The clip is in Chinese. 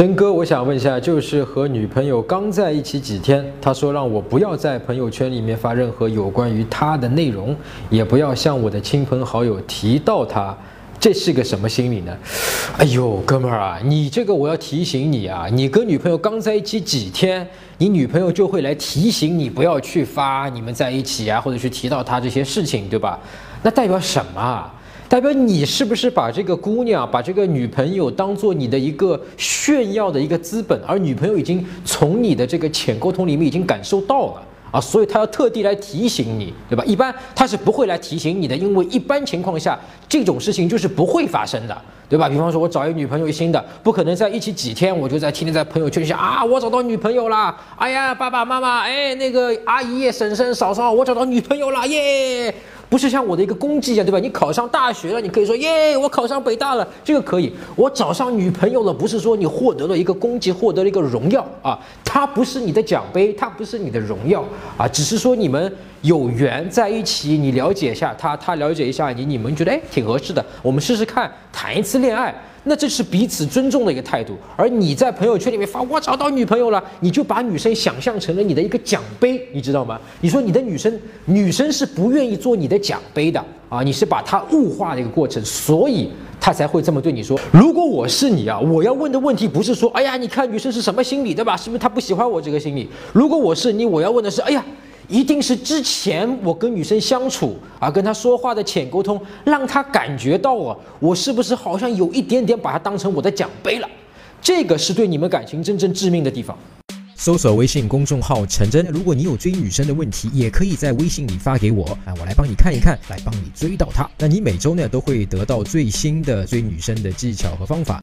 真哥，我想问一下，就是和女朋友刚在一起几天，他说让我不要在朋友圈里面发任何有关于他的内容，也不要向我的亲朋好友提到他，这是个什么心理呢？哎呦，哥们儿啊，你这个我要提醒你啊，你跟女朋友刚在一起几天，你女朋友就会来提醒你不要去发你们在一起啊，或者去提到他这些事情，对吧？那代表什么啊？代表你是不是把这个姑娘、把这个女朋友当做你的一个炫耀的一个资本？而女朋友已经从你的这个浅沟通里面已经感受到了啊，所以她要特地来提醒你，对吧？一般她是不会来提醒你的，因为一般情况下这种事情就是不会发生的，对吧？比方说，我找一个女朋友新的，不可能在一起几天，我就在天天在朋友圈里想啊，我找到女朋友了，哎呀，爸爸妈妈，哎，那个阿姨、婶婶、嫂嫂，我找到女朋友了，耶！不是像我的一个功绩一样，对吧？你考上大学了，你可以说耶，我考上北大了，这个可以。我找上女朋友了，不是说你获得了一个功绩，获得了一个荣耀啊，它不是你的奖杯，它不是你的荣耀啊，只是说你们有缘在一起，你了解一下他，他了解一下你，你们觉得哎挺合适的，我们试试看，谈一次恋爱。那这是彼此尊重的一个态度，而你在朋友圈里面发我找到女朋友了，你就把女生想象成了你的一个奖杯，你知道吗？你说你的女生，女生是不愿意做你的奖杯的啊，你是把她物化的一个过程，所以她才会这么对你说。如果我是你啊，我要问的问题不是说，哎呀，你看女生是什么心理，对吧？是不是她不喜欢我这个心理？如果我是你，我要问的是，哎呀。一定是之前我跟女生相处啊，跟她说话的浅沟通，让她感觉到啊，我是不是好像有一点点把她当成我的奖杯了？这个是对你们感情真正致命的地方。搜索微信公众号陈真，如果你有追女生的问题，也可以在微信里发给我啊，我来帮你看一看，来帮你追到她。那你每周呢都会得到最新的追女生的技巧和方法。